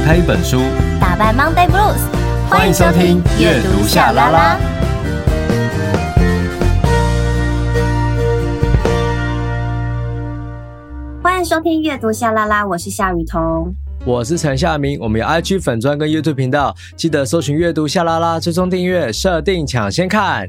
打开一本书，打败 Monday Blues。欢迎收听阅读夏拉拉。欢迎收听阅读夏拉拉，我是夏雨桐。我是陈夏明，我们有 IG 粉专跟 YouTube 频道，记得搜寻阅读夏拉拉，追踪订阅，设定抢先看。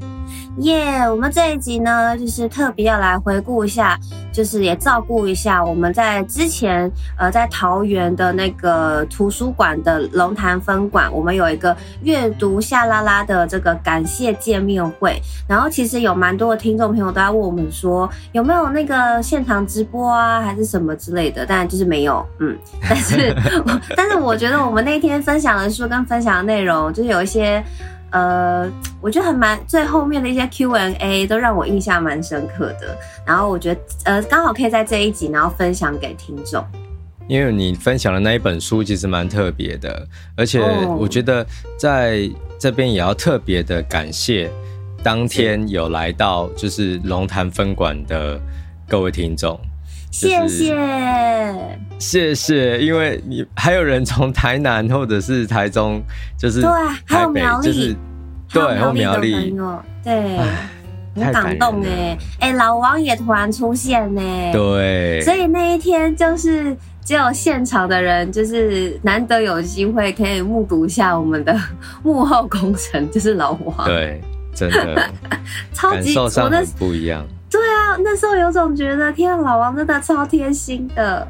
耶我们这一集呢，就是特别要来回顾一下，就是也照顾一下我们在之前呃在桃园的那个图书馆的龙潭分馆，我们有一个阅读夏拉拉的这个感谢见面会。然后其实有蛮多的听众朋友都在问我们说，有没有那个现场直播啊，还是什么之类的？但就是没有，嗯，但是。但是我觉得我们那天分享的书跟分享的内容，就是有一些，呃，我觉得很蛮最后面的一些 Q&A 都让我印象蛮深刻的。然后我觉得，呃，刚好可以在这一集，然后分享给听众。因为你分享的那一本书其实蛮特别的，而且我觉得在这边也要特别的感谢当天有来到就是龙潭分馆的各位听众。谢谢，谢谢，因为你还有人从台南或者是台中，就是对，还有苗栗，就是对，还有苗栗，对，很感动哎，哎，老王也突然出现呢，对，所以那一天就是只有现场的人，就是难得有机会可以目睹一下我们的幕后工程，就是老王，对，真的，超级，感受上很不一样。对啊，那时候有种觉得，天啊，老王真的超贴心的，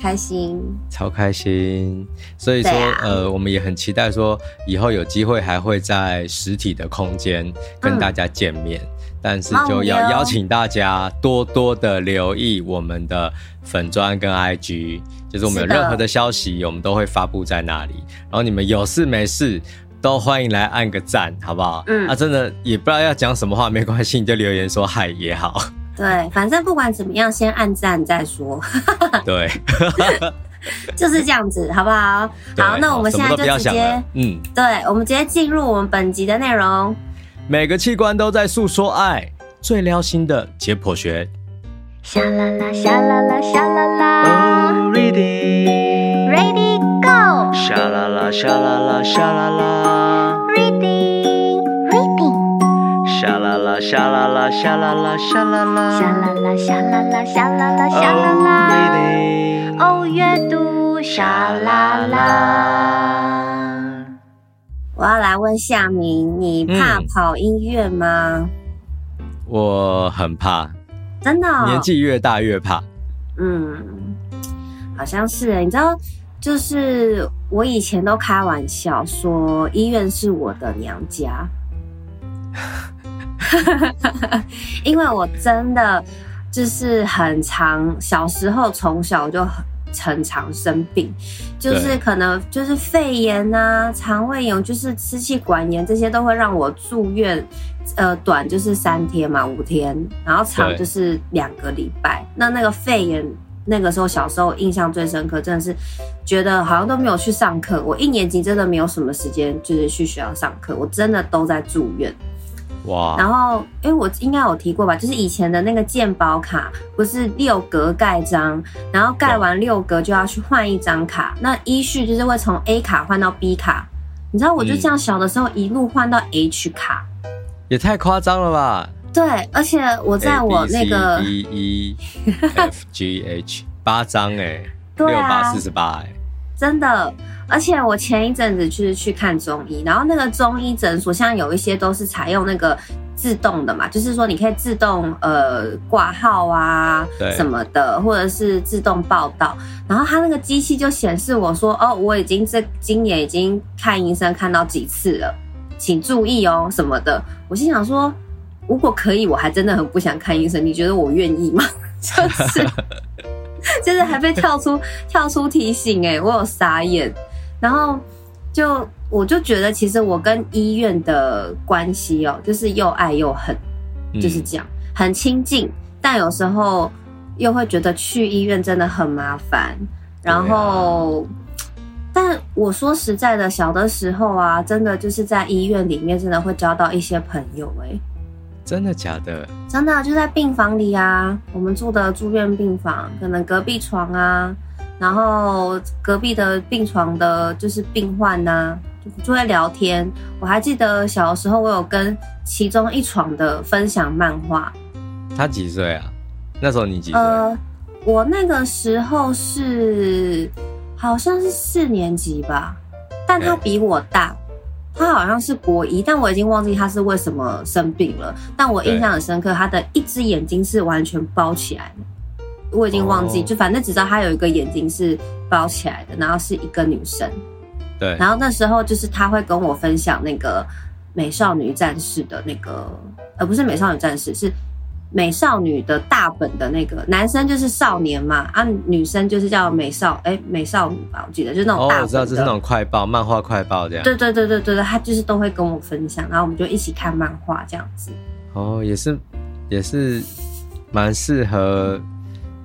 开心，超开心。所以说，啊、呃，我们也很期待说，以后有机会还会在实体的空间跟大家见面。嗯、但是就要邀请大家多多的留意我们的粉砖跟 IG，就是我们有任何的消息，我们都会发布在那里。然后你们有事没事，都欢迎来按个赞，好不好？嗯，啊，真的也不知道要讲什么话，没关系，你就留言说嗨也好。对，反正不管怎么样，先按赞再说。对，就是这样子，好不好？好，那我们现在就直接，嗯，对，我们直接进入我们本集的内容。每个器官都在诉说爱，最撩心的解剖学。沙啦啦，沙啦啦，沙啦啦。Oh, ready, ready, 夏啦啦，沙啦啦，沙啦啦。Reading, reading。沙啦啦，沙啦啦，沙啦啦，沙啦啦。沙啦啦，沙啦啦，沙啦啦，沙啦啦。Oh, reading。哦，阅读沙啦啦。我要来问夏明，你怕跑音乐吗？嗯，我很怕。真的、哦，年纪越大越怕。嗯，好像是。你知道，就是我以前都开玩笑说，医院是我的娘家，因为我真的就是很常，小时候从小就很很常生病，就是可能就是肺炎啊、肠胃炎，就是支气管炎，这些都会让我住院。呃，短就是三天嘛，五天，然后长就是两个礼拜。那那个肺炎，那个时候小时候印象最深刻，真的是觉得好像都没有去上课。我一年级真的没有什么时间，就是去学校上课，我真的都在住院。哇！然后，因为我应该有提过吧，就是以前的那个健保卡不是六格盖章，然后盖完六格就要去换一张卡，那依序就是会从 A 卡换到 B 卡。你知道，我就这样小的时候一路换到 H 卡。嗯也太夸张了吧！对，而且我在我那个 B E F G H 八张哎，六八四十八哎，真的。而且我前一阵子就是去看中医，然后那个中医诊所，像有一些都是采用那个自动的嘛，就是说你可以自动呃挂号啊什么的，或者是自动报到，然后他那个机器就显示我说哦，我已经这今年已经看医生看到几次了。请注意哦，什么的。我心想说，如果可以，我还真的很不想看医生。你觉得我愿意吗？就是，就是还被跳出跳出提醒，哎，我有傻眼。然后就我就觉得，其实我跟医院的关系哦，就是又爱又恨，就是这样，很亲近，但有时候又会觉得去医院真的很麻烦。然后。但我说实在的，小的时候啊，真的就是在医院里面，真的会交到一些朋友哎、欸。真的假的？真的就在病房里啊，我们住的住院病房，可能隔壁床啊，然后隔壁的病床的就是病患呐、啊，就就会聊天。我还记得小时候我有跟其中一床的分享漫画。他几岁啊？那时候你几岁？呃，我那个时候是好像是四年级吧，但他比我大。欸他好像是国一，但我已经忘记他是为什么生病了。但我印象很深刻，他的一只眼睛是完全包起来的。我已经忘记，就反正只知道他有一个眼睛是包起来的，然后是一个女生。对。然后那时候就是他会跟我分享那个美少女战士的那个，呃，不是美少女战士，是。美少女的大本的那个男生就是少年嘛，啊，女生就是叫美少，哎、欸，美少女吧，我记得就是那种大本的。哦，我知道，就是那种快报，漫画快报这样。对对对对对对，他就是都会跟我分享，然后我们就一起看漫画这样子。哦，也是，也是蛮适合。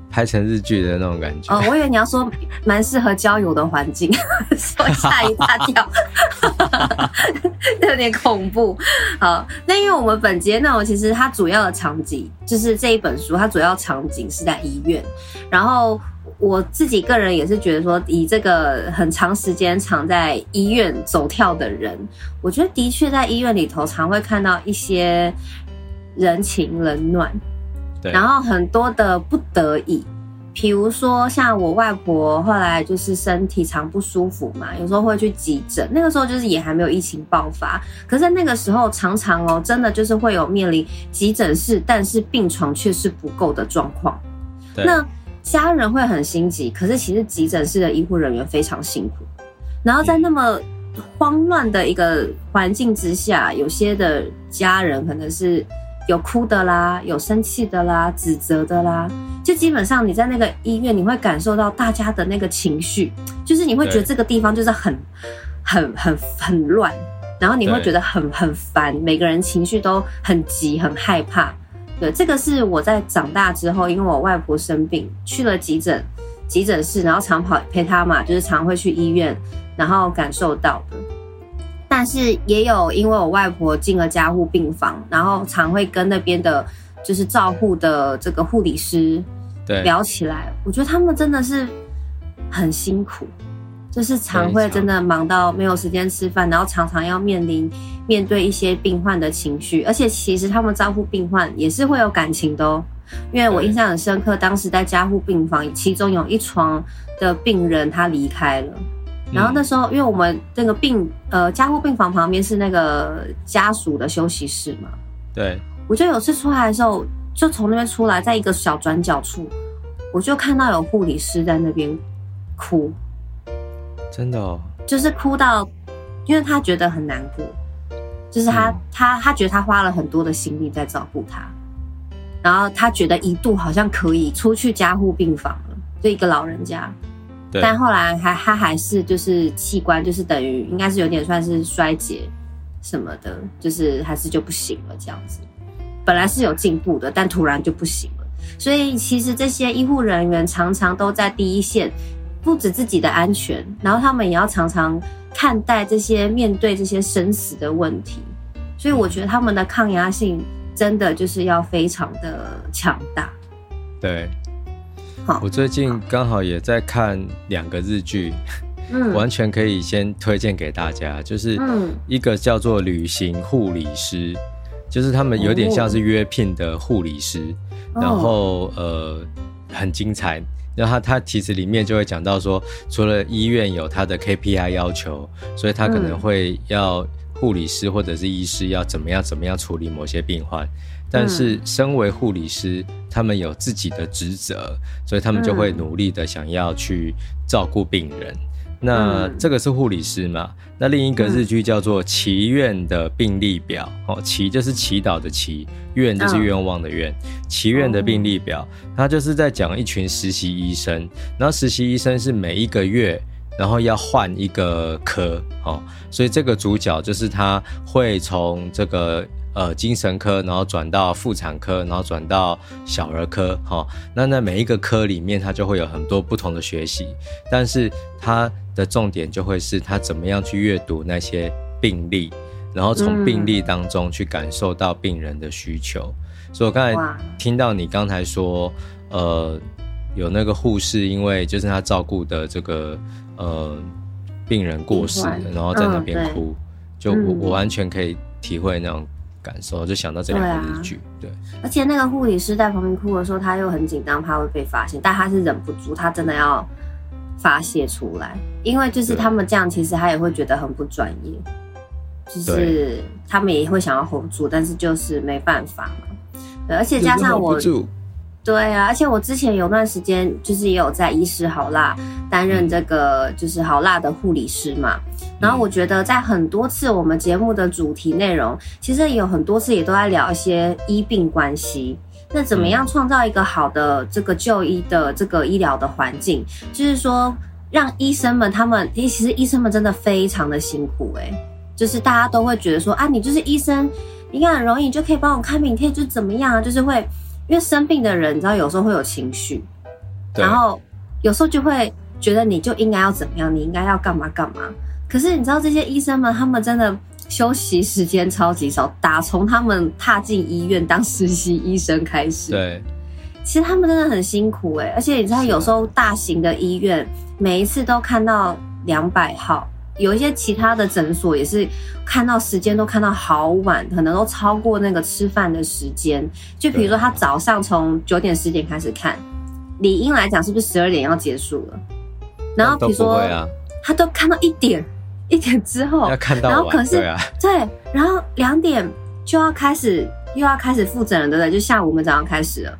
拍成日剧的那种感觉哦，我以为你要说蛮适合交友的环境，说吓一大跳，有点恐怖。好，那因为我们本节内容其实它主要的场景就是这一本书，它主要场景是在医院。然后我自己个人也是觉得说，以这个很长时间常在医院走跳的人，我觉得的确在医院里头常会看到一些人情冷暖。然后很多的不得已，比如说像我外婆后来就是身体常不舒服嘛，有时候会去急诊。那个时候就是也还没有疫情爆发，可是那个时候常常哦，真的就是会有面临急诊室，但是病床却是不够的状况。那家人会很心急，可是其实急诊室的医护人员非常辛苦。然后在那么慌乱的一个环境之下，有些的家人可能是。有哭的啦，有生气的啦，指责的啦，就基本上你在那个医院，你会感受到大家的那个情绪，就是你会觉得这个地方就是很、很、很、很乱，然后你会觉得很、很烦，每个人情绪都很急，很害怕。对，这个是我在长大之后，因为我外婆生病去了急诊、急诊室，然后常跑陪她嘛，就是常会去医院，然后感受到的。但是也有，因为我外婆进了加护病房，然后常会跟那边的，就是照护的这个护理师聊起来。我觉得他们真的是很辛苦，就是常会真的忙到没有时间吃饭，然后常常要面临面对一些病患的情绪，而且其实他们照护病患也是会有感情的哦。因为我印象很深刻，当时在加护病房，其中有一床的病人他离开了。然后那时候，因为我们那个病呃加护病房旁边是那个家属的休息室嘛，对，我就有次出来的时候，就从那边出来，在一个小转角处，我就看到有护理师在那边哭，真的哦，就是哭到，因为他觉得很难过，就是他、嗯、他他觉得他花了很多的心力在照顾他，然后他觉得一度好像可以出去加护病房了，就一个老人家。但后来还他还是就是器官就是等于应该是有点算是衰竭什么的，就是还是就不行了这样子。本来是有进步的，但突然就不行了。所以其实这些医护人员常常都在第一线，不止自己的安全，然后他们也要常常看待这些面对这些生死的问题。所以我觉得他们的抗压性真的就是要非常的强大。对。我最近刚好也在看两个日剧，嗯，完全可以先推荐给大家，就是一个叫做《旅行护理师》，就是他们有点像是约聘的护理师，然后呃很精彩，然后他他其实里面就会讲到说，除了医院有他的 KPI 要求，所以他可能会要护理师或者是医师要怎么样怎么样处理某些病患。但是，身为护理师，他们有自己的职责，所以他们就会努力的想要去照顾病人。那这个是护理师嘛？那另一个日剧叫做《祈愿的病历表》哦，祈就是祈祷的祈，愿就是愿望的愿。祈愿的病历表，它就是在讲一群实习医生，然后实习医生是每一个月，然后要换一个科哦，所以这个主角就是他会从这个。呃，精神科，然后转到妇产科，然后转到小儿科，哈、哦，那那每一个科里面，它就会有很多不同的学习，但是它的重点就会是他怎么样去阅读那些病例，然后从病例当中去感受到病人的需求。嗯、所以我刚才听到你刚才说，呃，有那个护士，因为就是他照顾的这个呃病人过世，然后在那边哭，嗯、就我、嗯、我完全可以体会那种感受，就想到这两部日剧，对，啊、对。而且那个护理师在旁边哭的时候，他又很紧张，怕会被发现，但他是忍不住，他真的要发泄出来，因为就是他们这样，其实他也会觉得很不专业，就是他们也会想要 hold 住，但是就是没办法嘛，对，而且加上我。对啊，而且我之前有段时间就是也有在医师好辣担任这个就是好辣的护理师嘛，然后我觉得在很多次我们节目的主题内容，其实也有很多次也都在聊一些医病关系，那怎么样创造一个好的这个就医的这个医疗的环境，就是说让医生们他们，其实医生们真的非常的辛苦诶，就是大家都会觉得说啊，你就是医生，应该很容易你就可以帮我看病，可以就怎么样啊，就是会。因为生病的人，你知道有时候会有情绪，然后有时候就会觉得你就应该要怎么样，你应该要干嘛干嘛。可是你知道这些医生们，他们真的休息时间超级少，打从他们踏进医院当实习医生开始。对，其实他们真的很辛苦诶，而且你知道有时候大型的医院每一次都看到两百号。有一些其他的诊所也是看到时间都看到好晚，可能都超过那个吃饭的时间。就比如说他早上从九点十点开始看，理应来讲是不是十二点要结束了？然后比如说他都看到一点，一点之后，然后可是对，然后两点就要开始又要开始复诊了，对不对？就下午我们早上开始了，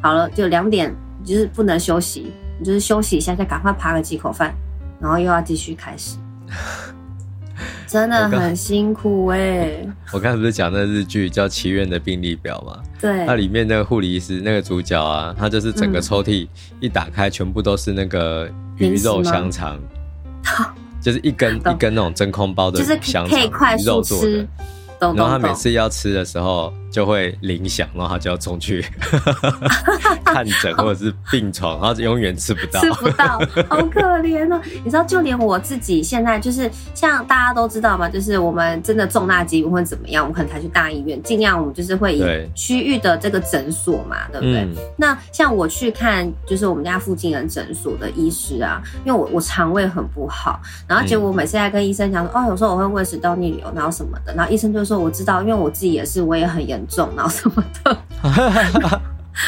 好了，就两点就是不能休息，你就是休息一下，再赶快扒个几口饭，然后又要继续开始。真的很辛苦哎、欸！我刚才不是讲那日剧叫《祈愿的病历表》吗？对，它里面那个护理师那个主角啊，他就是整个抽屉一打开，全部都是那个鱼肉香肠，就是一根一根那种真空包的香肠，就是可以快速吃。然后他每次要吃的时候就会铃响，然后他就要冲去 看诊或者是病床，然后永远吃不到，吃不到，好可怜哦！你知道，就连我自己现在就是像大家都知道嘛，就是我们真的重大疾病或怎么样，我们可能才去大医院，尽量我们就是会以区域的这个诊所嘛，对，对不对？嗯、那像我去看就是我们家附近的诊所的医师啊，因为我我肠胃很不好，然后结果我每次在跟医生讲说，哦，有时候我会胃食道逆流，然后什么的，然后医生就说我知道，因为我自己也是，我也很严重，然后什么的。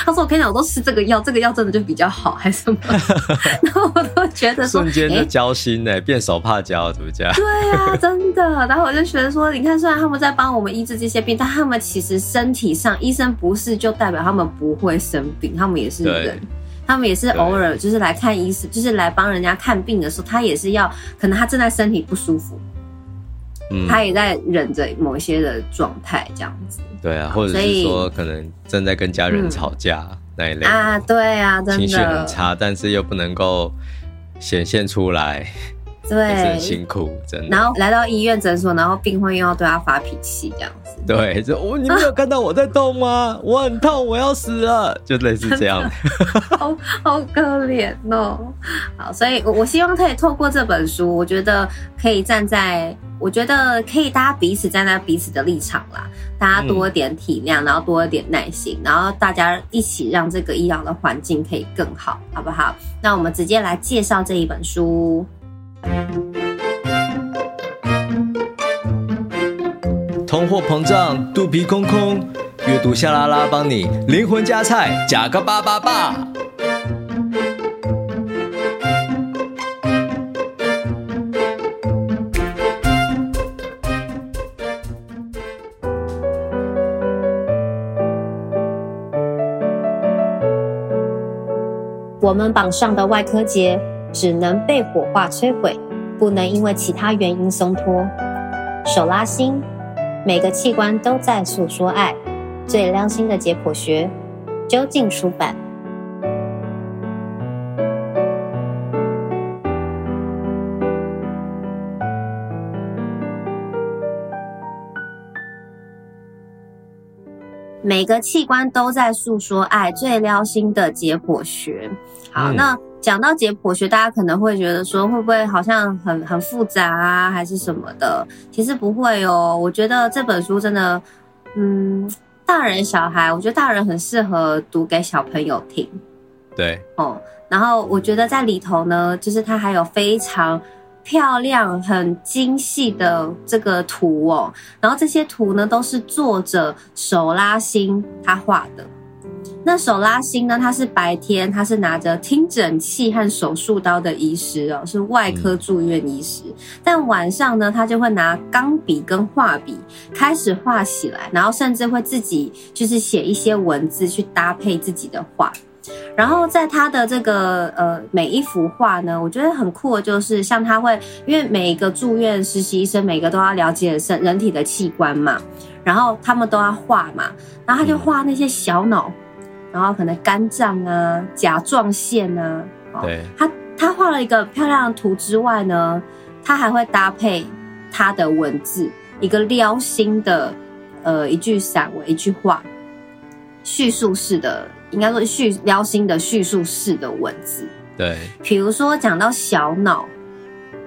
他说：“我跟你讲，我都吃这个药，这个药真的就比较好，还是什么？”然后我都觉得说，瞬间就交心呢，欸、变手帕交，怎么讲？对啊，真的。然后我就觉得说，你看，虽然他们在帮我们医治这些病，但他们其实身体上，医生不是就代表他们不会生病，他们也是人，他们也是偶尔就是来看医生，就是来帮人家看病的时候，他也是要，可能他正在身体不舒服。嗯、他也在忍着某一些的状态，这样子。对啊，或者是说可能正在跟家人吵架、嗯、那一类啊，对啊，真的。情绪很差，但是又不能够显现出来，对，很辛苦，真的。然后来到医院诊所，然后病患又要对他发脾气，这样子。对，就我、哦、你没有看到我在动吗？啊、我很痛，我要死了，就类似这样。好好可怜哦。好，所以我我希望可以透过这本书，我觉得可以站在。我觉得可以，大家彼此站在彼此的立场啦，大家多一点体谅，然后多一点耐心，然后大家一起让这个医疗的环境可以更好，好不好？那我们直接来介绍这一本书。通货膨胀，肚皮空空，阅读夏拉拉帮你灵魂加菜，加个八八八。我们榜上的外科结只能被火化摧毁，不能因为其他原因松脱。手拉心，每个器官都在诉说爱，最良心的解剖学，究竟出版。每个器官都在诉说爱，最撩心的解剖学。好，嗯、那讲到解剖学，大家可能会觉得说，会不会好像很很复杂啊，还是什么的？其实不会哦。我觉得这本书真的，嗯，大人小孩，我觉得大人很适合读给小朋友听。对，哦，然后我觉得在里头呢，就是它还有非常漂亮、很精细的这个图哦，然后这些图呢都是作者手拉心他画的。那手拉星呢？他是白天，他是拿着听诊器和手术刀的医师哦，是外科住院医师。嗯、但晚上呢，他就会拿钢笔跟画笔开始画起来，然后甚至会自己就是写一些文字去搭配自己的画。然后在他的这个呃每一幅画呢，我觉得很酷的就是，像他会因为每一个住院实习医生，每个都要了解身人体的器官嘛，然后他们都要画嘛，然后他就画那些小脑。嗯然后可能肝脏啊、甲状腺啊，对，他他画了一个漂亮的图之外呢，他还会搭配他的文字，一个撩心的呃一句散文、一句话，叙述式的，应该说叙撩心的叙述式的文字。对，比如说讲到小脑，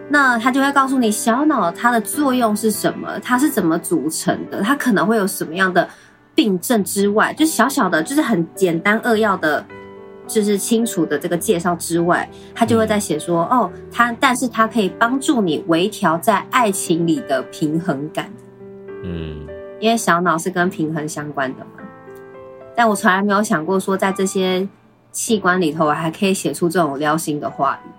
那他就会告诉你小脑它的作用是什么，它是怎么组成的，它可能会有什么样的。病症之外，就小小的，就是很简单扼要的，就是清楚的这个介绍之外，他就会在写说，嗯、哦，他，但是他可以帮助你微调在爱情里的平衡感，嗯，因为小脑是跟平衡相关的嘛。但我从来没有想过说，在这些器官里头，我还可以写出这种撩心的话语。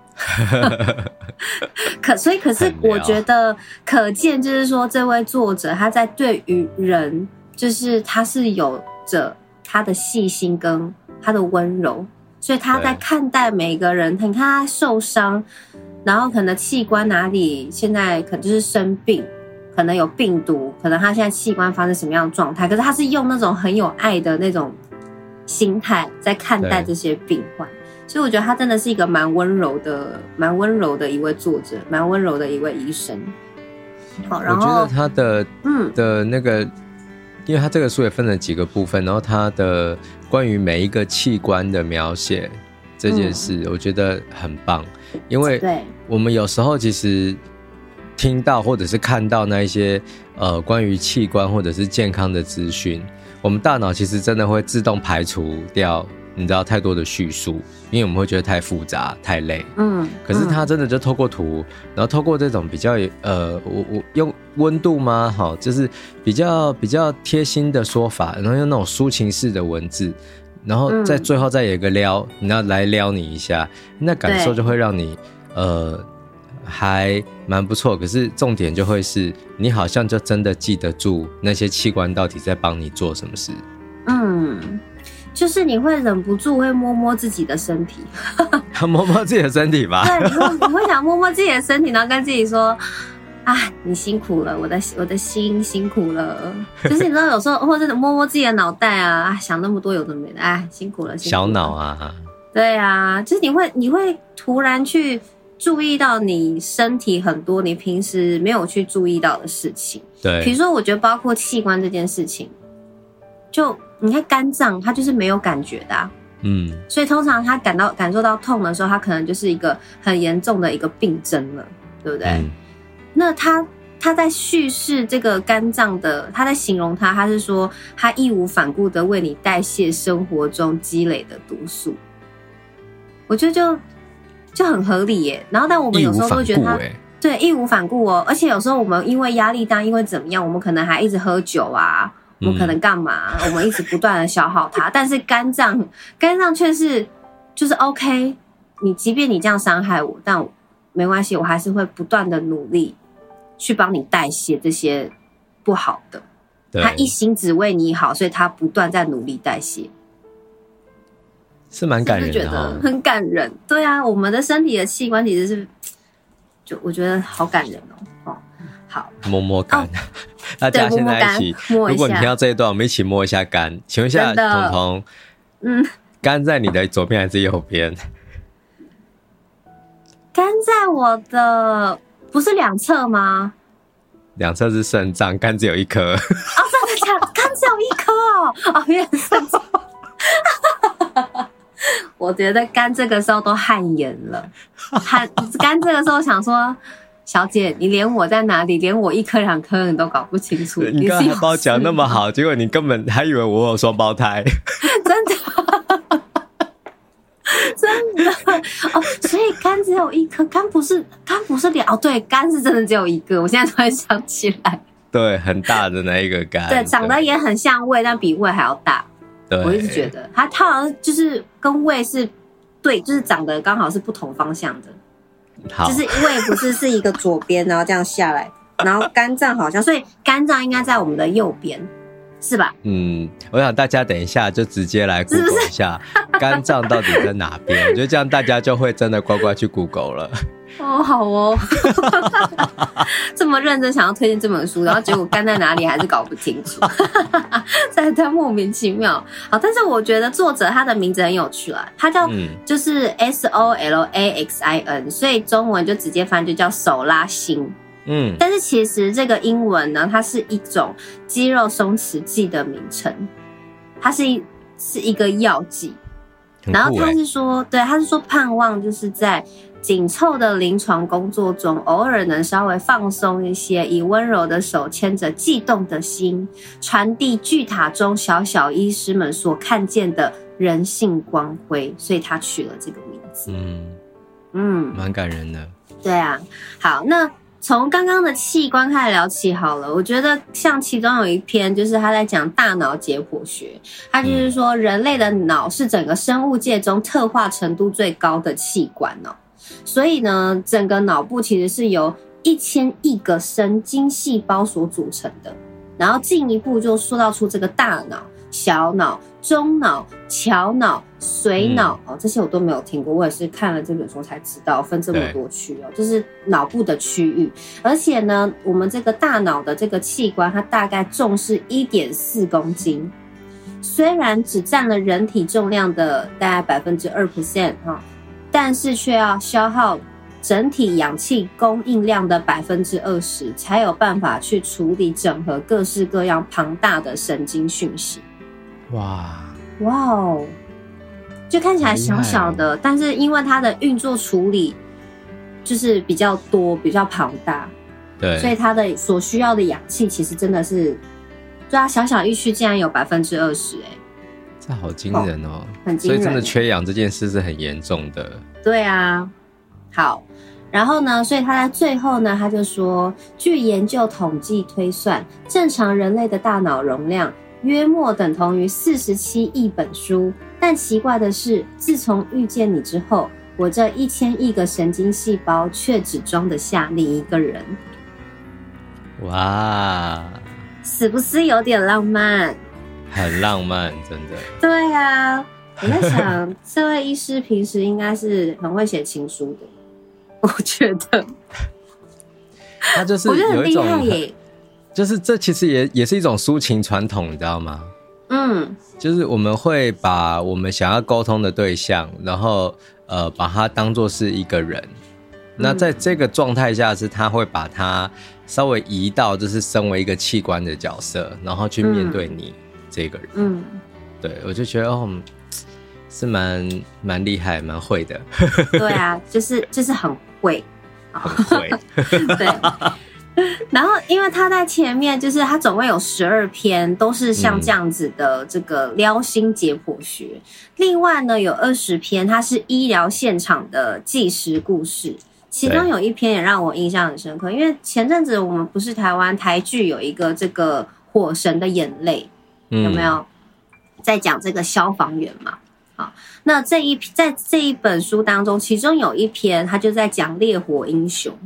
可所以，可是我觉得可见，就是说，这位作者他在对于人。就是他是有着他的细心跟他的温柔，所以他在看待每个人。你看他受伤，然后可能器官哪里现在可能就是生病，可能有病毒，可能他现在器官发生什么样的状态，可是他是用那种很有爱的那种心态在看待这些病患。所以我觉得他真的是一个蛮温柔的、蛮温柔的一位作者，蛮温柔的一位医生。好，然后我觉得他的嗯的那个。因为它这个书也分了几个部分，然后它的关于每一个器官的描写这件事，我觉得很棒。因为我们有时候其实听到或者是看到那一些呃关于器官或者是健康的资讯，我们大脑其实真的会自动排除掉。你知道太多的叙述，因为我们会觉得太复杂、太累。嗯，可是他真的就透过图，然后透过这种比较呃，我我用温度吗？好，就是比较比较贴心的说法，然后用那种抒情式的文字，然后在最后再有一个撩，你要来撩你一下，那感受就会让你呃还蛮不错。可是重点就会是你好像就真的记得住那些器官到底在帮你做什么事。嗯。就是你会忍不住会摸摸自己的身体，摸摸自己的身体吧。对，你会你会想摸摸自己的身体，然后跟自己说：“啊，你辛苦了，我的我的心辛苦了。”就是你知道，有时候或者摸摸自己的脑袋啊，想那么多有的没的，哎，辛苦了，辛苦了。小脑啊，对啊，就是你会你会突然去注意到你身体很多你平时没有去注意到的事情。对，比如说，我觉得包括器官这件事情，就。你看肝脏，它就是没有感觉的，啊，嗯，所以通常他感到感受到痛的时候，他可能就是一个很严重的一个病症了，对不对？嗯，那他他在叙事这个肝脏的，他在形容他，他是说他义无反顾的为你代谢生活中积累的毒素，我觉得就就很合理耶。然后，但我们有时候都觉得他对义无反顾哦，而且有时候我们因为压力大，因为怎么样，我们可能还一直喝酒啊。我们可能干嘛？我们一直不断的消耗它，但是肝脏，肝脏却是就是 OK。你即便你这样伤害我，但我没关系，我还是会不断的努力去帮你代谢这些不好的。他一心只为你好，所以他不断在努力代谢，是蛮感人的，觉得很感人。对啊，我们的身体的器官其实是，就我觉得好感人哦。哦，好，摸摸肝。大家现在一起如果你听到这一段，我们一起摸一下肝。请问一下，彤彤，嗯，肝在你的左边还是右边？肝在我的，不是两侧吗？两侧是肾脏，肝只有一颗。哦，真的假的？肝只有一颗哦？哦，原来是肾脏。我觉得肝这个时候都汗颜了，汗肝这个时候想说。小姐，你连我在哪里，连我一颗两颗你都搞不清楚。你刚才把我讲那么好，结果你根本还以为我有双胞胎。真的？真的哦，所以肝只有一颗，肝不是肝不是两哦，对，肝是真的只有一个，我现在突然想起来，对，很大的那一个肝，对，长得也很像胃，但比胃还要大。对，我一直觉得它它好像就是跟胃是对，就是长得刚好是不同方向的，好，就是胃不是是一个左边，然后这样下来，然后肝脏好像，所以肝脏应该在我们的右边。是吧？嗯，我想大家等一下就直接来 Google 一下肝脏到底在哪边，我觉得这样大家就会真的乖乖去 Google 了。哦，好哦，这么认真想要推荐这本书，然后结果干在哪里还是搞不清楚，在在莫名其妙。好，但是我觉得作者他的名字很有趣啦，他叫就是 S O L A X I N，所以中文就直接翻就叫手拉心。嗯，但是其实这个英文呢，它是一种肌肉松弛剂的名称，它是一是一个药剂，欸、然后他是说，对，他是说盼望就是在紧凑的临床工作中，偶尔能稍微放松一些，以温柔的手牵着悸动的心，传递巨塔中小小医师们所看见的人性光辉，所以他取了这个名字。嗯嗯，蛮感人的。对啊，好，那。从刚刚的器官开始聊起好了，我觉得像其中有一篇就是他在讲大脑解剖学，他就是说人类的脑是整个生物界中特化程度最高的器官哦，所以呢，整个脑部其实是由一千亿个神经细胞所组成的，然后进一步就说到出这个大脑。小脑、中脑、桥脑、髓脑哦，这些我都没有听过，我也是看了这本书才知道分这么多区哦，就是脑部的区域。而且呢，我们这个大脑的这个器官，它大概重是一点四公斤，虽然只占了人体重量的大概百分之二 percent 哈，但是却要消耗整体氧气供应量的百分之二十，才有办法去处理整合各式各样庞大的神经讯息。哇。哇哦，就看起来小小的，但是因为它的运作处理就是比较多、比较庞大，对，所以它的所需要的氧气其实真的是，对啊，小小一区竟然有百分之二十，哎，这好惊人哦，很惊人，所以真的缺氧这件事是很严重的。对啊，好，然后呢，所以他在最后呢，他就说，据研究统计推算，正常人类的大脑容量。约莫等同于四十七亿本书，但奇怪的是，自从遇见你之后，我这一千亿个神经细胞却只装得下另一个人。哇，是不是有点浪漫？很浪漫，真的。对呀、啊，我在想，这位医师平时应该是很会写情书的，我觉得。他就是有一种。就是这其实也也是一种抒情传统，你知道吗？嗯，就是我们会把我们想要沟通的对象，然后呃把它当做是一个人。嗯、那在这个状态下，是他会把它稍微移到就是身为一个器官的角色，然后去面对你这个人。嗯，对，我就觉得哦，是蛮蛮厉害，蛮会的。对啊，就是就是很会，很会。对。然后，因为他在前面，就是他总共有十二篇，都是像这样子的这个撩心解剖学。嗯、另外呢，有二十篇，它是医疗现场的纪实故事。其中有一篇也让我印象很深刻，因为前阵子我们不是台湾台剧有一个这个《火神的眼泪》，有没有在讲这个消防员嘛？好，那这一在这一本书当中，其中有一篇，他就在讲烈火英雄。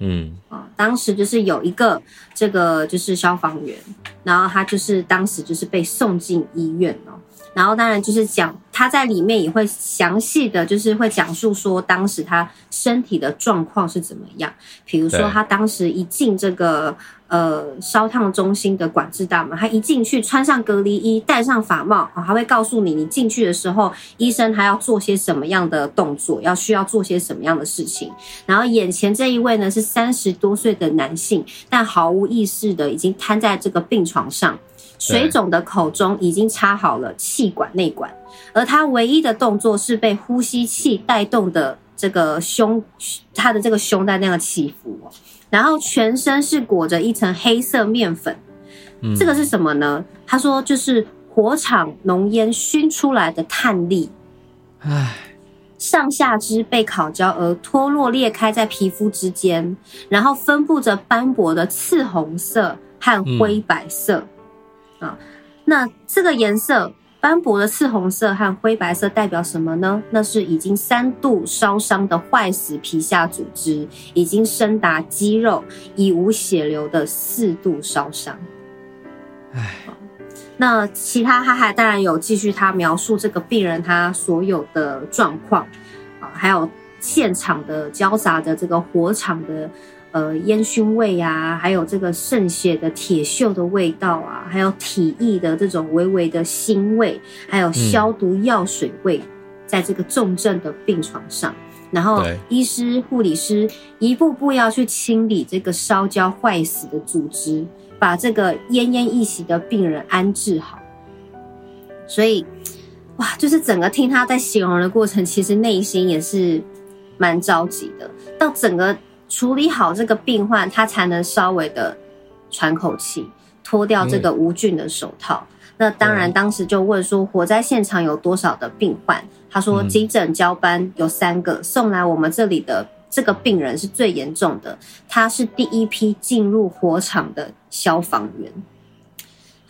嗯，啊，当时就是有一个这个就是消防员，然后他就是当时就是被送进医院了，然后当然就是讲他在里面也会详细的就是会讲述说当时他身体的状况是怎么样，比如说他当时一进这个。呃，烧烫中心的管制大门，他一进去，穿上隔离衣，戴上法帽，啊，还会告诉你，你进去的时候，医生还要做些什么样的动作，要需要做些什么样的事情。然后眼前这一位呢，是三十多岁的男性，但毫无意识的已经瘫在这个病床上，水肿的口中已经插好了气管内管，而他唯一的动作是被呼吸器带动的这个胸，他的这个胸在那样起伏。然后全身是裹着一层黑色面粉，嗯，这个是什么呢？他说就是火场浓烟熏出来的炭粒。唉，上下肢被烤焦而脱落裂开在皮肤之间，然后分布着斑驳的赤红色和灰白色。嗯、啊，那这个颜色斑驳的赤红色和灰白色代表什么呢？那是已经三度烧伤的坏死皮下组织，已经深达肌肉，已无血流的四度烧伤。唉。那其他他还当然有继续他描述这个病人他所有的状况啊，还有现场的交杂的这个火场的呃烟熏味啊，还有这个渗血的铁锈的味道啊，还有体液的这种微微的腥味，还有消毒药水味，在这个重症的病床上，然后医师护理师一步步要去清理这个烧焦坏死的组织。把这个奄奄一息的病人安置好，所以，哇，就是整个听他在形容的过程，其实内心也是蛮着急的。到整个处理好这个病患，他才能稍微的喘口气，脱掉这个无菌的手套。嗯、那当然，当时就问说，火灾现场有多少的病患？他说，急诊交班有三个，送来我们这里的。这个病人是最严重的，他是第一批进入火场的消防员。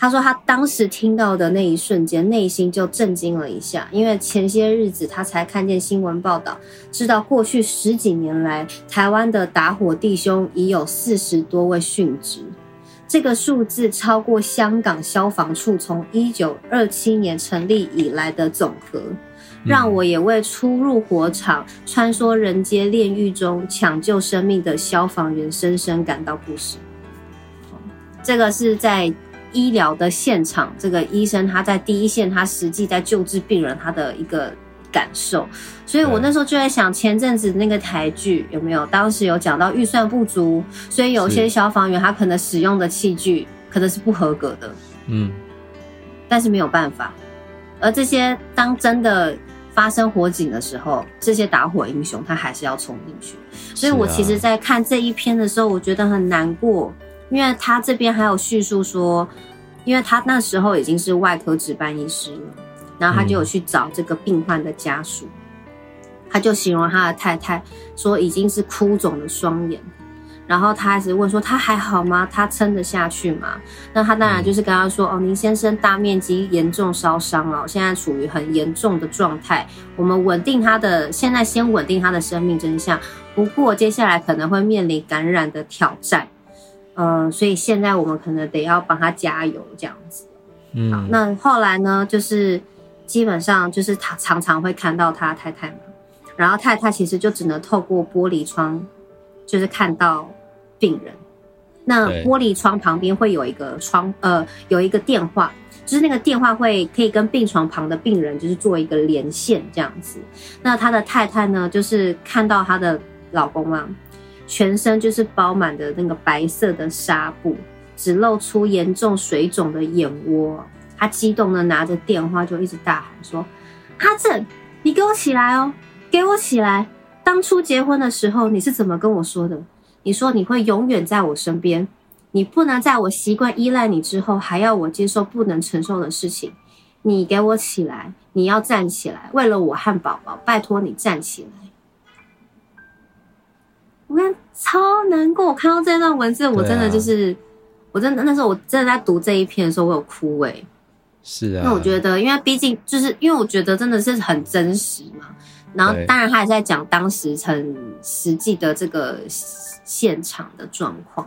他说他当时听到的那一瞬间，内心就震惊了一下，因为前些日子他才看见新闻报道，知道过去十几年来，台湾的打火弟兄已有四十多位殉职，这个数字超过香港消防处从一九二七年成立以来的总和。让我也为初入火场、穿梭人间炼狱中抢救生命的消防员深深感到不舍。这个是在医疗的现场，这个医生他在第一线，他实际在救治病人，他的一个感受。所以我那时候就在想，前阵子那个台剧有没有？当时有讲到预算不足，所以有些消防员他可能使用的器具可能是不合格的。嗯，但是没有办法。而这些当真的。发生火警的时候，这些打火英雄他还是要冲进去。所以我其实，在看这一篇的时候，我觉得很难过，因为他这边还有叙述说，因为他那时候已经是外科值班医师了，然后他就有去找这个病患的家属，他就形容他的太太说，已经是哭肿的双眼。然后他还是问说他还好吗？他撑得下去吗？那他当然就是跟他说哦，您先生大面积严重烧伤了，现在处于很严重的状态。我们稳定他的，现在先稳定他的生命真相。不过接下来可能会面临感染的挑战，嗯、呃，所以现在我们可能得要帮他加油这样子。嗯，好，那后来呢，就是基本上就是他常常会看到他太太嘛，然后太太其实就只能透过玻璃窗。就是看到病人，那玻璃窗旁边会有一个窗，呃，有一个电话，就是那个电话会可以跟病床旁的病人就是做一个连线这样子。那他的太太呢，就是看到他的老公啊，全身就是包满的那个白色的纱布，只露出严重水肿的眼窝。他激动的拿着电话就一直大喊说：“阿正，你给我起来哦，给我起来！”当初结婚的时候，你是怎么跟我说的？你说你会永远在我身边，你不能在我习惯依赖你之后，还要我接受不能承受的事情。你给我起来，你要站起来，为了我和宝宝，拜托你站起来。我看超难过，我看到这段文字，我真的就是，啊、我真的那时候我真的在读这一篇的时候，我有哭诶、欸。是啊，那我觉得，因为毕竟就是因为我觉得真的是很真实嘛。然后，当然，他也在讲当时很实际的这个现场的状况。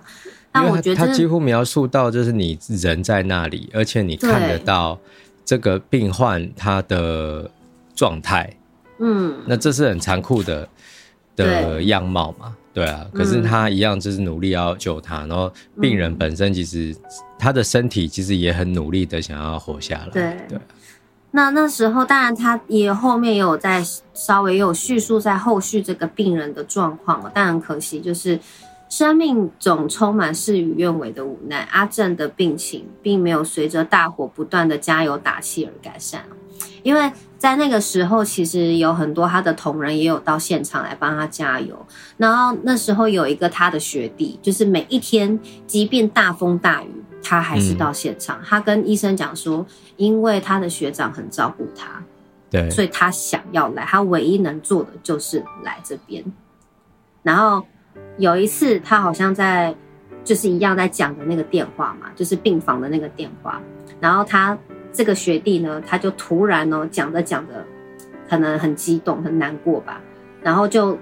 那我觉得他几乎描述到，就是你人在那里，而且你看得到这个病患他的状态。嗯，那这是很残酷的的样貌嘛？对啊。可是他一样就是努力要救他，然后病人本身其实他的身体其实也很努力的想要活下来。对对。那那时候，当然他也后面也有在稍微有叙述在后续这个病人的状况了，但很可惜，就是生命总充满事与愿违的无奈。阿正的病情并没有随着大火不断的加油打气而改善，因为在那个时候，其实有很多他的同仁也有到现场来帮他加油。然后那时候有一个他的学弟，就是每一天，即便大风大雨。他还是到现场，嗯、他跟医生讲说，因为他的学长很照顾他，对，所以他想要来，他唯一能做的就是来这边。然后有一次，他好像在就是一样在讲的那个电话嘛，就是病房的那个电话。然后他这个学弟呢，他就突然哦讲着讲着，可能很激动很难过吧，然后就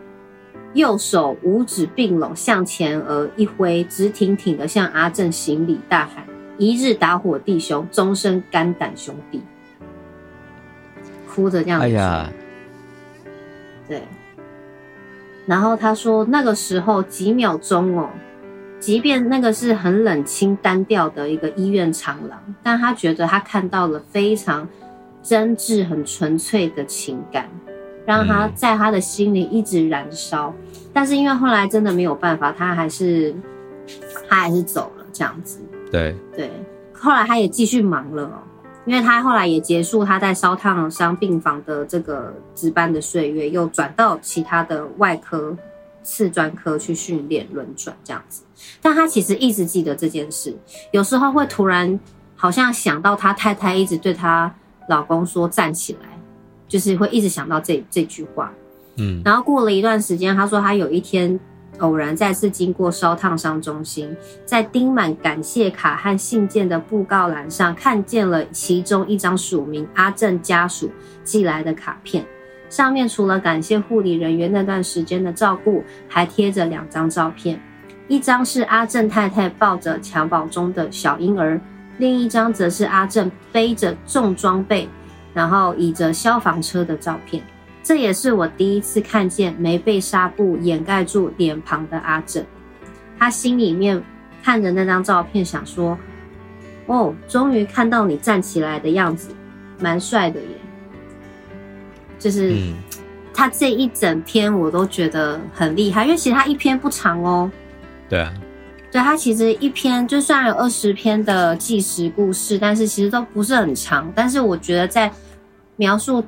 右手五指并拢向前而一挥，直挺挺的向阿正行礼，大喊：“一日打火弟兄，终身肝胆兄弟。”哭着这样子，哎呀，对。然后他说，那个时候几秒钟哦，即便那个是很冷清单调的一个医院长廊，但他觉得他看到了非常真挚、很纯粹的情感，让他在他的心里一直燃烧。嗯、但是因为后来真的没有办法，他还是他还是走了这样子。对对，后来他也继续忙了哦。因为他后来也结束他在烧烫伤病房的这个值班的岁月，又转到其他的外科、次专科去训练轮转这样子。但他其实一直记得这件事，有时候会突然好像想到他太太一直对他老公说站起来，就是会一直想到这这句话。嗯，然后过了一段时间，他说他有一天。偶然再次经过烧烫伤中心，在钉满感谢卡和信件的布告栏上，看见了其中一张署名阿正家属寄来的卡片。上面除了感谢护理人员那段时间的照顾，还贴着两张照片，一张是阿正太太抱着襁褓中的小婴儿，另一张则是阿正背着重装备，然后倚着消防车的照片。这也是我第一次看见没被纱布掩盖住脸庞的阿正，他心里面看着那张照片，想说：“哦，终于看到你站起来的样子，蛮帅的耶。”就是他这一整篇我都觉得很厉害，因为其实他一篇不长哦。对啊，对，他其实一篇就算有二十篇的纪实故事，但是其实都不是很长，但是我觉得在描述。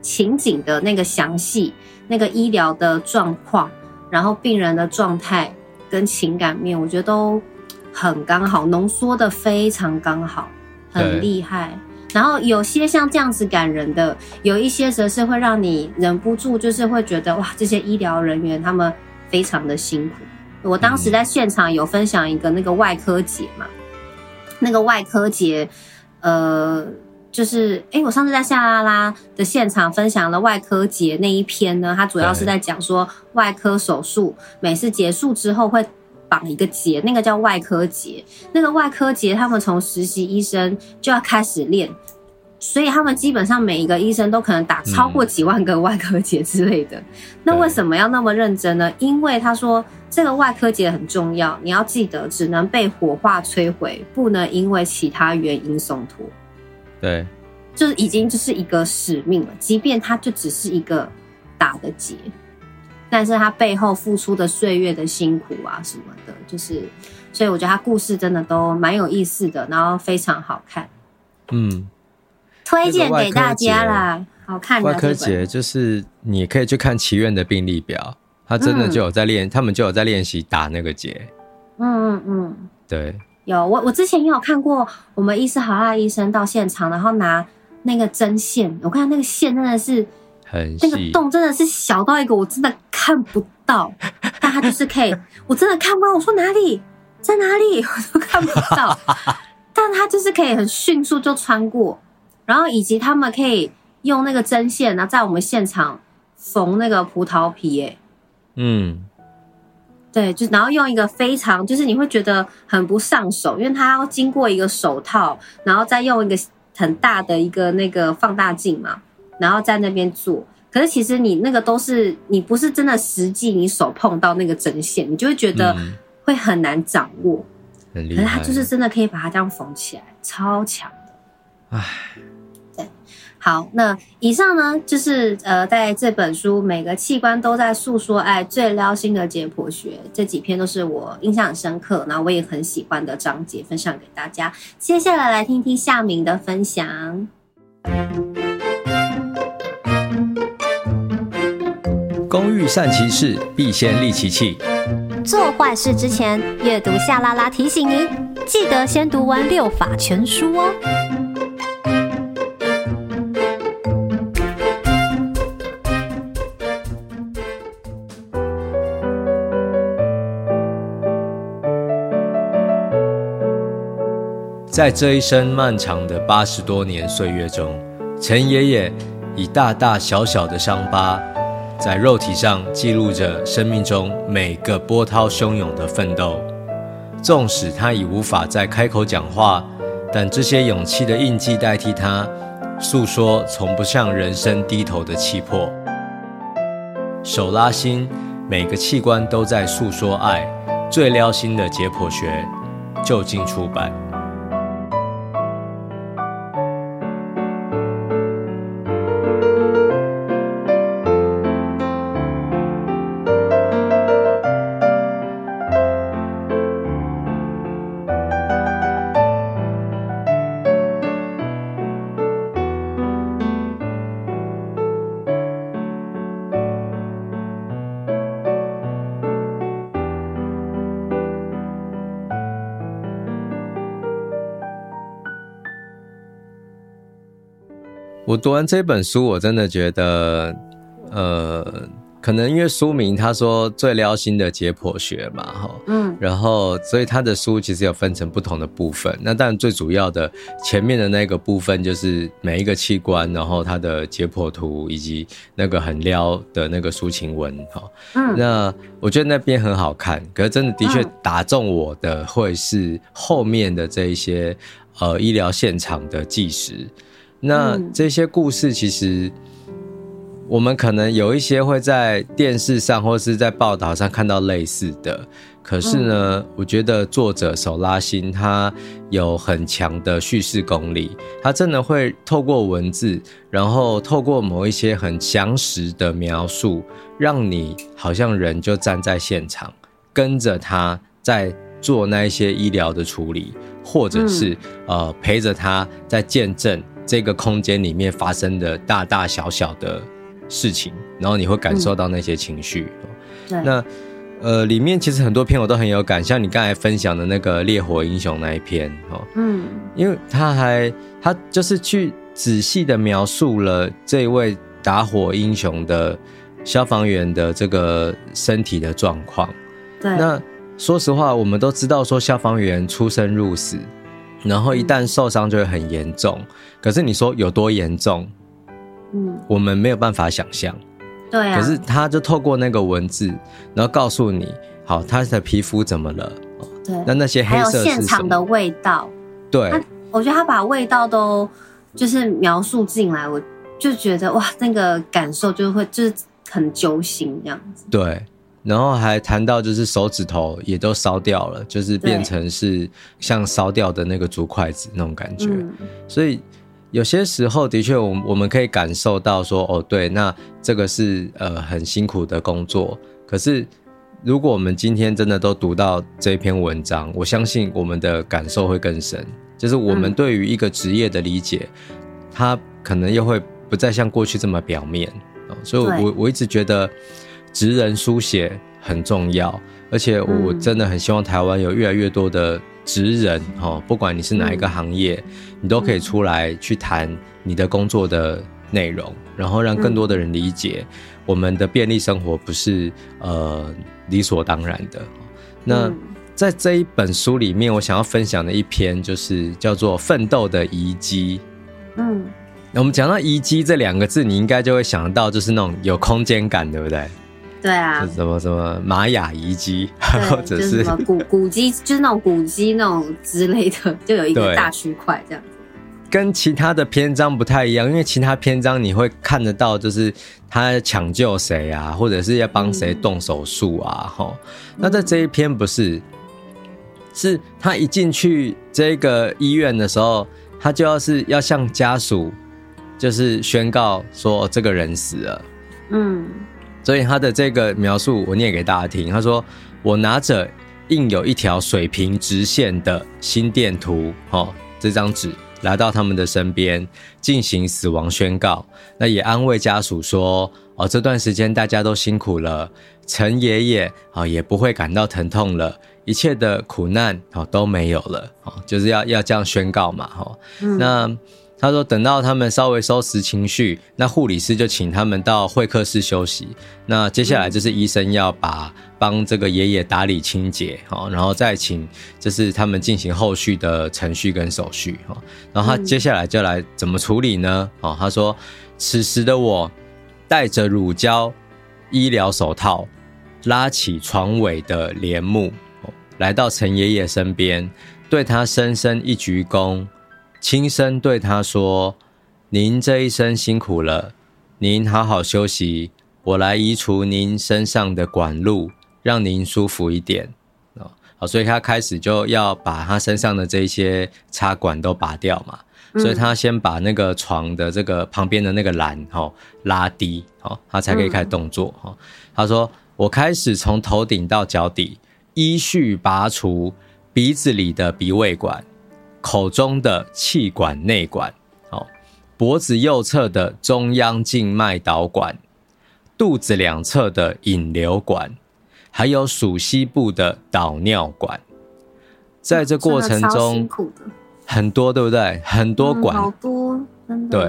情景的那个详细，那个医疗的状况，然后病人的状态跟情感面，我觉得都很刚好，浓缩的非常刚好，很厉害。然后有些像这样子感人的，有一些则是会让你忍不住，就是会觉得哇，这些医疗人员他们非常的辛苦。我当时在现场有分享一个那个外科节嘛，那个外科节，呃。就是，哎，我上次在夏拉拉的现场分享了外科节那一篇呢，它主要是在讲说外科手术每次结束之后会绑一个结，那个叫外科结。那个外科结，他们从实习医生就要开始练，所以他们基本上每一个医生都可能打超过几万个外科结之类的。嗯、那为什么要那么认真呢？因为他说这个外科结很重要，你要记得只能被火化摧毁，不能因为其他原因松脱。对，就是已经就是一个使命了，即便它就只是一个打的结，但是他背后付出的岁月的辛苦啊什么的，就是，所以我觉得他故事真的都蛮有意思的，然后非常好看，嗯，推荐给大家啦，好看的。外科节就是你可以去看祈愿的病历表，他真的就有在练，嗯、他们就有在练习打那个结，嗯嗯嗯，对。有我，我之前也有看过我们医师好辣医生到现场，然后拿那个针线，我看那个线真的是很，那个洞真的是小到一个我真的看不到，但他就是可以，我真的看不到。我说哪里？在哪里，我都看不到，但它就是可以很迅速就穿过，然后以及他们可以用那个针线，然后在我们现场缝那个葡萄皮，哎，嗯。对，就然后用一个非常，就是你会觉得很不上手，因为它要经过一个手套，然后再用一个很大的一个那个放大镜嘛，然后在那边做。可是其实你那个都是你不是真的实际你手碰到那个针线，你就会觉得会很难掌握。可是它就是真的可以把它这样缝起来，超强的。唉。好，那以上呢，就是呃，在这本书每个器官都在诉说爱，最撩心的解剖学这几篇都是我印象很深刻，然后我也很喜欢的章节，分享给大家。接下来来听听夏明的分享。工欲善其事必先利其器。做坏事之前阅读夏拉拉提醒您记得先读完六法全书哦。在这一生漫长的八十多年岁月中陈爷爷以大大小小的伤疤在肉体上记录着生命中每个波涛汹涌的奋斗。纵使他已无法再开口讲话，但这些勇气的印记代替他诉说从不向人生低头的气魄。手拉心，每个器官都在诉说爱。最撩心的解剖学，就近出版。我读完这本书，我真的觉得，呃，可能因为书名他说最撩心的解剖学嘛，哈，嗯，然后所以他的书其实有分成不同的部分。那当然最主要的前面的那个部分就是每一个器官，然后它的解剖图以及那个很撩的那个抒情文，哈，嗯，那我觉得那边很好看，可是真的的确打中我的会是后面的这一些呃医疗现场的纪实。那这些故事其实，我们可能有一些会在电视上或是在报道上看到类似的，可是呢，我觉得作者手拉心他有很强的叙事功力，他真的会透过文字，然后透过某一些很详实的描述，让你好像人就站在现场，跟着他在做那一些医疗的处理，或者是呃陪着他在见证。这个空间里面发生的大大小小的事情，然后你会感受到那些情绪。那呃，里面其实很多篇我都很有感，像你刚才分享的那个《烈火英雄》那一篇，哦，嗯，因为他还他就是去仔细的描述了这位打火英雄的消防员的这个身体的状况。对，那说实话，我们都知道说消防员出生入死。然后一旦受伤就会很严重，可是你说有多严重？嗯，我们没有办法想象。对啊。可是他就透过那个文字，然后告诉你，好，他的皮肤怎么了？对。那那些黑色现场的味道。对。我觉得他把味道都就是描述进来，我就觉得哇，那个感受就会就是很揪心这样子。对。然后还谈到，就是手指头也都烧掉了，就是变成是像烧掉的那个竹筷子那种感觉。所以有些时候的确，我我们可以感受到说，哦，对，那这个是呃很辛苦的工作。可是如果我们今天真的都读到这篇文章，我相信我们的感受会更深，就是我们对于一个职业的理解，它可能又会不再像过去这么表面。所以我我一直觉得。职人书写很重要，而且我真的很希望台湾有越来越多的职人哈，不管你是哪一个行业，你都可以出来去谈你的工作的内容，然后让更多的人理解我们的便利生活不是呃理所当然的。那在这一本书里面，我想要分享的一篇就是叫做《奋斗的遗迹》。嗯，那我们讲到遗迹这两个字，你应该就会想到就是那种有空间感，对不对？对啊，什么什么玛雅遗迹，或者是，就是什么古古迹，就是那种古迹那种之类的，就有一个大区块这样子。跟其他的篇章不太一样，因为其他篇章你会看得到，就是他抢救谁啊，或者是要帮谁动手术啊，哈、嗯。那在这一篇不是，是他一进去这个医院的时候，他就要是要向家属就是宣告说这个人死了，嗯。所以他的这个描述，我念给大家听。他说：“我拿着印有一条水平直线的心电图，哦，这张纸来到他们的身边，进行死亡宣告。那也安慰家属说：哦，这段时间大家都辛苦了，陈爷爷啊也不会感到疼痛了，一切的苦难哦都没有了。哦，就是要要这样宣告嘛。哈，那他说等到他们稍微收拾情绪，那护理师就请他们到会客室休息。那接下来就是医生要把帮这个爷爷打理清洁，好，然后再请就是他们进行后续的程序跟手续，哈。然后他接下来就来怎么处理呢？哦，他说此时的我戴着乳胶医疗手套，拉起床尾的帘幕，来到陈爷爷身边。对他深深一鞠躬，轻声对他说：“您这一生辛苦了，您好好休息，我来移除您身上的管路，让您舒服一点。”哦好，所以他开始就要把他身上的这些插管都拔掉嘛，所以他先把那个床的这个旁边的那个栏哈拉低，哦，他才可以开始动作哈。他说：“我开始从头顶到脚底依序拔除。”鼻子里的鼻胃管，口中的气管内管，哦，脖子右侧的中央静脉导管，肚子两侧的引流管，还有属膝部的导尿管。在这过程中，很多对不对？很多管，好多，对。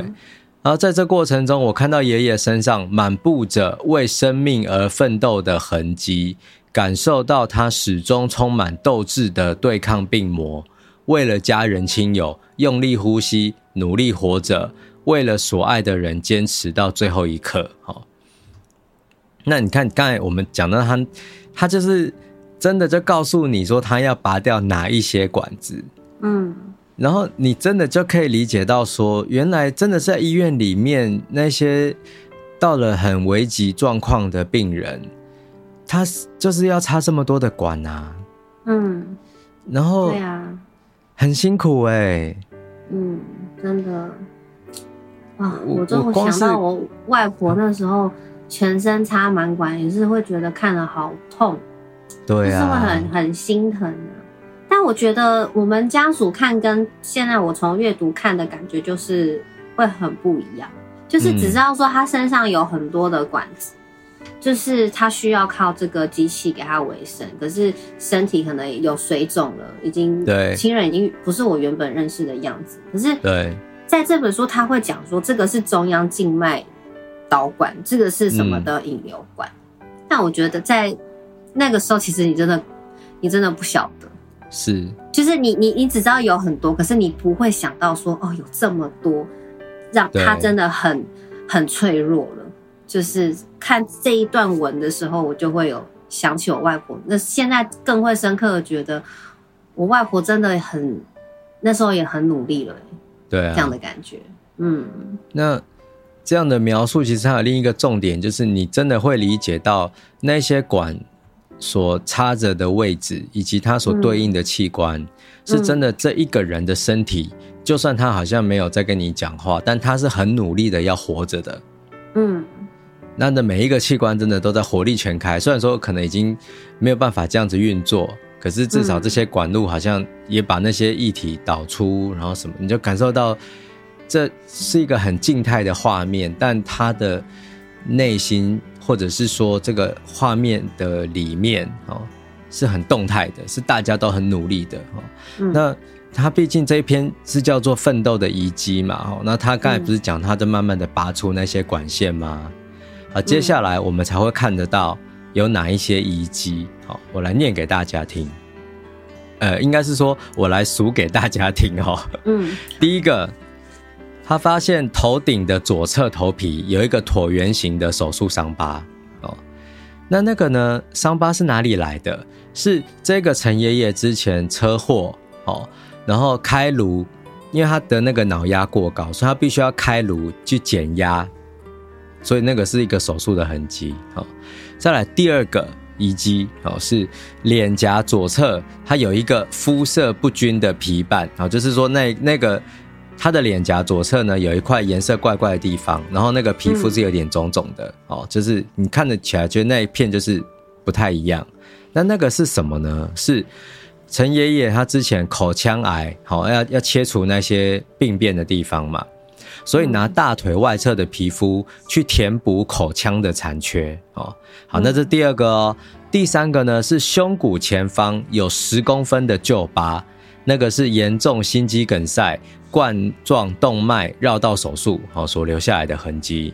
然后在这过程中，我看到爷爷身上满布着为生命而奋斗的痕迹。感受到他始终充满斗志的对抗病魔，为了家人亲友用力呼吸，努力活着，为了所爱的人坚持到最后一刻。好，那你看刚才我们讲到他，他就是真的就告诉你说他要拔掉哪一些管子，嗯，然后你真的就可以理解到说，原来真的在医院里面那些到了很危急状况的病人。他就是要插这么多的管啊，嗯，然后对啊，很辛苦哎、欸，嗯，真的，啊，我就想到我外婆那时候全身插满管，也是会觉得看了好痛，对啊，是会很很心疼的。但我觉得我们家属看跟现在我从阅读看的感觉就是会很不一样，就是只知道说他身上有很多的管子。就是他需要靠这个机器给他维生，可是身体可能有水肿了，已经对亲人已经不是我原本认识的样子。可是对，在这本书他会讲说，这个是中央静脉导管，这个是什么的引流管。嗯、但我觉得在那个时候，其实你真的你真的不晓得，是就是你你你只知道有很多，可是你不会想到说哦，有这么多，让他真的很很脆弱了。就是看这一段文的时候，我就会有想起我外婆。那现在更会深刻的觉得，我外婆真的很，那时候也很努力了。对啊，这样的感觉。嗯，那这样的描述其实还有另一个重点，就是你真的会理解到那些管所插着的位置，以及它所对应的器官，嗯、是真的这一个人的身体，就算他好像没有在跟你讲话，但他是很努力的要活着的。嗯。那的每一个器官真的都在火力全开，虽然说可能已经没有办法这样子运作，可是至少这些管路好像也把那些液体导出，然后什么，你就感受到这是一个很静态的画面，但他的内心或者是说这个画面的里面哦是很动态的，是大家都很努力的哦。那他毕竟这一篇是叫做奋斗的遗迹嘛哦，那他刚才不是讲他在慢慢的拔出那些管线吗？好，接下来我们才会看得到有哪一些遗迹。好，我来念给大家听。呃，应该是说我来数给大家听哦。嗯，第一个，他发现头顶的左侧头皮有一个椭圆形的手术伤疤。哦，那那个呢？伤疤是哪里来的？是这个陈爷爷之前车祸，哦，然后开颅，因为他的那个脑压过高，所以他必须要开颅去减压。所以那个是一个手术的痕迹，好，再来第二个遗迹，哦，是脸颊左侧，它有一个肤色不均的皮瓣，啊，就是说那那个他的脸颊左侧呢有一块颜色怪怪的地方，然后那个皮肤是有点肿肿的，哦，就是你看得起来觉得那一片就是不太一样，那那个是什么呢？是陈爷爷他之前口腔癌，好，要要切除那些病变的地方嘛。所以拿大腿外侧的皮肤去填补口腔的残缺哦。好，那这第二个哦。第三个呢是胸骨前方有十公分的旧疤，那个是严重心肌梗塞冠状动脉绕道手术哦所留下来的痕迹。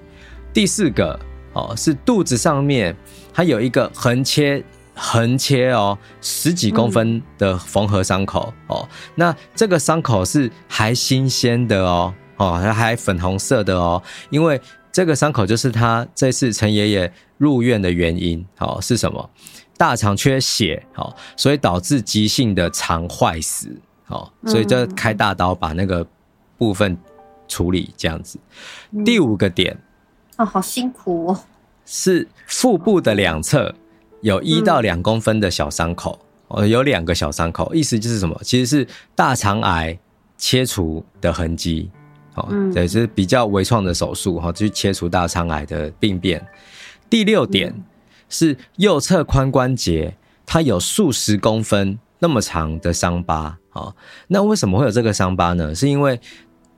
第四个哦是肚子上面它有一个横切横切哦十几公分的缝合伤口哦，那这个伤口是还新鲜的哦哦还还粉红色的哦，因为这个伤口就是他这次陈爷爷入院的原因哦是什么？大肠缺血哦，所以导致急性的肠坏死哦，所以就开大刀把那个部分处理这样子。第五个点。哦，好辛苦哦！是腹部的两侧有一到两公分的小伤口，哦、嗯，有两个小伤口，意思就是什么？其实是大肠癌切除的痕迹，哦，嗯，对，是比较微创的手术，哈，去切除大肠癌的病变。第六点是右侧髋关节，它有数十公分那么长的伤疤，哦，那为什么会有这个伤疤呢？是因为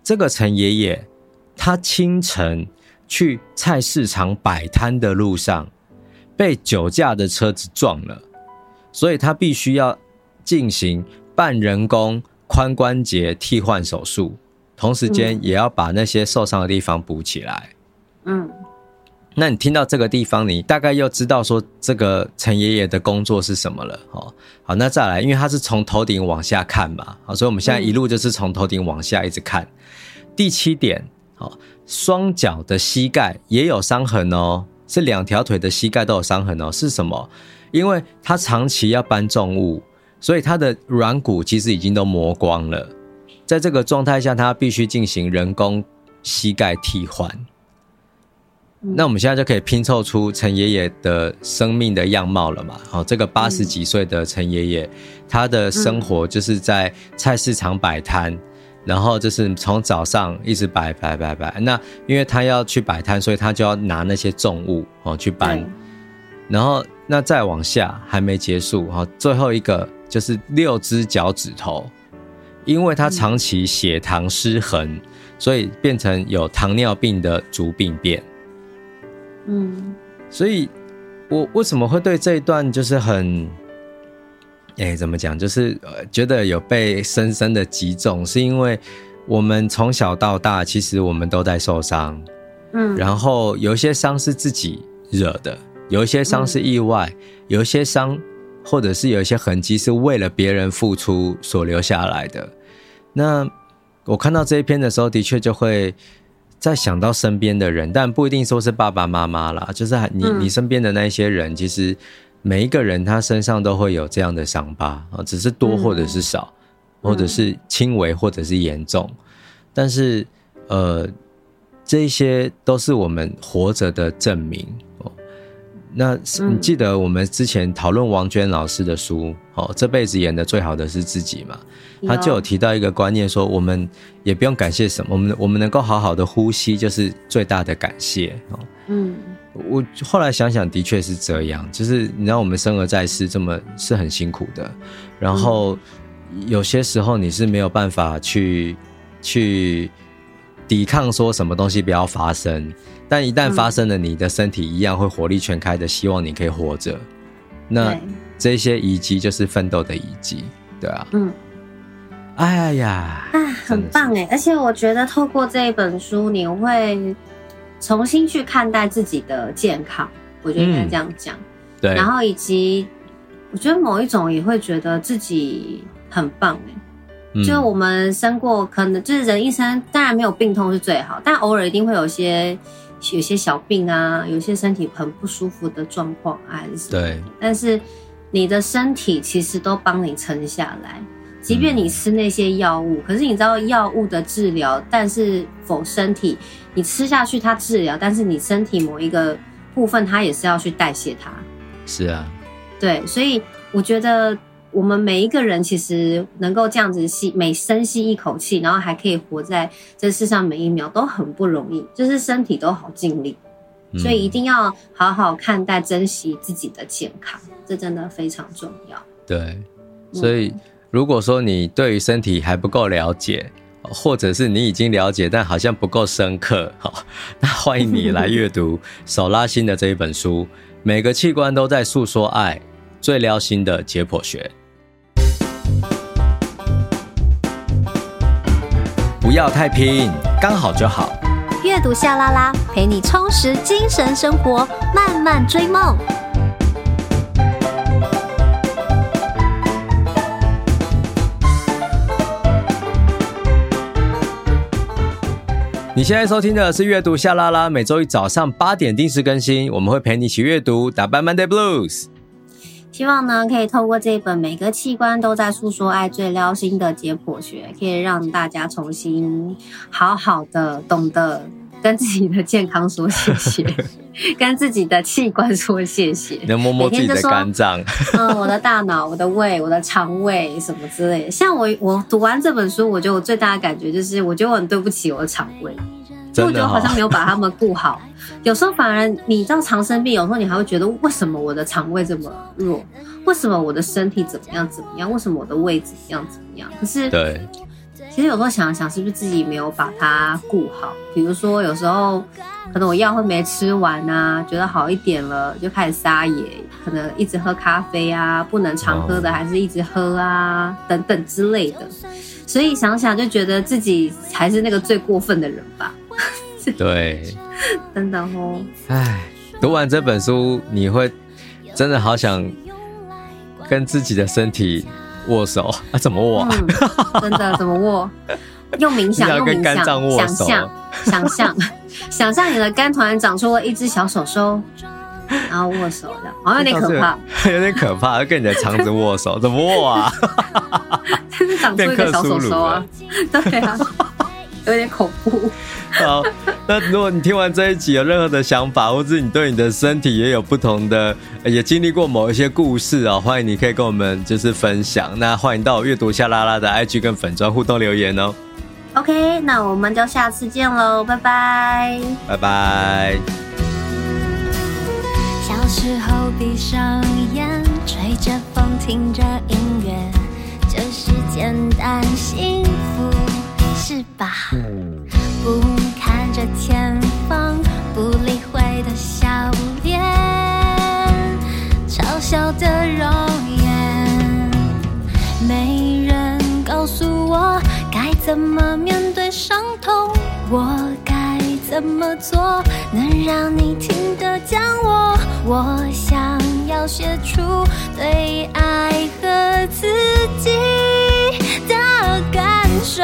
这个陈爷爷他清晨。去菜市场摆摊的路上，被酒驾的车子撞了，所以他必须要进行半人工髋关节替换手术，同时间也要把那些受伤的地方补起来。嗯，那你听到这个地方，你大概又知道说这个陈爷爷的工作是什么了。哦，好，那再来，因为他是从头顶往下看嘛，好，所以我们现在一路就是从头顶往下一直看。第七点，好。双脚的膝盖也有伤痕哦，是两条腿的膝盖都有伤痕哦。是什么？因为他长期要搬重物，所以他的软骨其实已经都磨光了。在这个状态下，他必须进行人工膝盖替换。那我们现在就可以拼凑出陈爷爷的生命的样貌了嘛？好，这个八十几岁的陈爷爷，他的生活就是在菜市场摆摊。然后就是从早上一直摆摆摆摆，那因为他要去摆摊，所以他就要拿那些重物哦去搬。然后那再往下还没结束哈，最后一个就是六只脚趾头，因为他长期血糖失衡，所以变成有糖尿病的足病变。嗯，所以我为什么会对这一段就是很。哎，怎么讲？就是呃，觉得有被深深的击中，是因为我们从小到大，其实我们都在受伤，嗯，然后有一些伤是自己惹的，有一些伤是意外，嗯、有一些伤或者是有一些痕迹是为了别人付出所留下来的。那我看到这一篇的时候，的确就会在想到身边的人，但不一定说是爸爸妈妈啦，就是你你身边的那些人，其实。每一个人他身上都会有这样的伤疤啊，只是多或者是少，或者是轻微或者是严重，但是呃，这些都是我们活着的证明哦。那你记得我们之前讨论王娟老师的书哦，这辈子演的最好的是自己嘛？他就有提到一个观念，说我们也不用感谢什么，我们我们能够好好的呼吸就是最大的感谢哦。嗯。我后来想想，的确是这样。就是你知道，我们生而在世，这么是很辛苦的。然后有些时候你是没有办法去去抵抗，说什么东西不要发生。但一旦发生了，你的身体一样会火力全开的，希望你可以活着。那这些遗迹就是奋斗的遗迹，对啊。嗯。哎呀，啊，很棒哎！而且我觉得透过这一本书，你会。重新去看待自己的健康，我觉得应该这样讲。嗯，对。然后以及，我觉得某一种也会觉得自己很棒哎。嗯。就我们生过，可能就是人一生，当然没有病痛是最好，但偶尔一定会有些有些小病啊，有些身体很不舒服的状况啊，还是对。但是你的身体其实都帮你撑下来。即便你吃那些药物，可是你知道药物的治疗，但是否身体你吃下去它治疗，但是你身体某一个部分它也是要去代谢它。是啊，对，所以我觉得我们每一个人其实能够这样子吸每深吸一口气，然后还可以活在这世上每一秒都很不容易，就是身体都好尽力，所以一定要好好看待、珍惜自己的健康，这真的非常重要。对，所以。嗯如果说你对于身体还不够了解，或者是你已经了解，但好像不够深刻，好，那欢迎你来阅读 手拉心的这一本书。每个器官都在诉说爱，最撩心的解剖学。不要太拼，刚好就好。阅读夏拉拉，陪你充实精神生活，慢慢追梦。你现在收听的是阅读夏拉拉，每周一早上八点定时更新，我们会陪你一起阅读，打败 Monday Blues。希望呢，可以透过这一本每个器官都在诉说爱最撩心的解剖学，可以让大家重新好好的懂得跟自己的健康说谢谢，跟自己的器官说谢谢。能摸摸自己的肝脏，嗯，我的大脑、我的胃、我的肠胃什么之类的。像我，我读完这本书，我觉得我最大的感觉就是，我觉得我很对不起我的肠胃。就我觉得好像没有把他们顾好，有时候反而你知道常生病，有时候你还会觉得为什么我的肠胃这么弱？为什么我的身体怎么样怎么样？为什么我的胃怎么样怎么样？可是对，其实有时候想想，是不是自己没有把它顾好？比如说有时候可能我药会没吃完啊，觉得好一点了，就开始撒野，可能一直喝咖啡啊，不能常喝的还是一直喝啊，等等之类的。所以想想就觉得自己才是那个最过分的人吧。对，真的哦。唉，读完这本书，你会真的好想跟自己的身体握手 啊？怎么握啊？嗯，真的怎么握？用冥想，用冥想，想象，想象，想象你的肝突然长出了一只小手手，然后握手的，好像有点可怕，有点可怕，跟你的肠子握手，怎么握啊？真是长出一个小手手啊！对啊，有点恐怖。好，那如果你听完这一集有任何的想法，或者你对你的身体也有不同的，也经历过某一些故事啊，欢迎你可以跟我们就是分享。那欢迎到阅读夏拉拉的 IG 跟粉砖互动留言哦。OK，那我们就下次见喽，拜拜，拜拜。小时候闭上眼，吹着风，听着音乐，就是简单幸福，是吧？不看着前方，不理会的笑脸，嘲笑的容颜，没人告诉我该怎么面对伤痛，我该怎么做能让你听得见我？我想要写出对爱和自己的感受。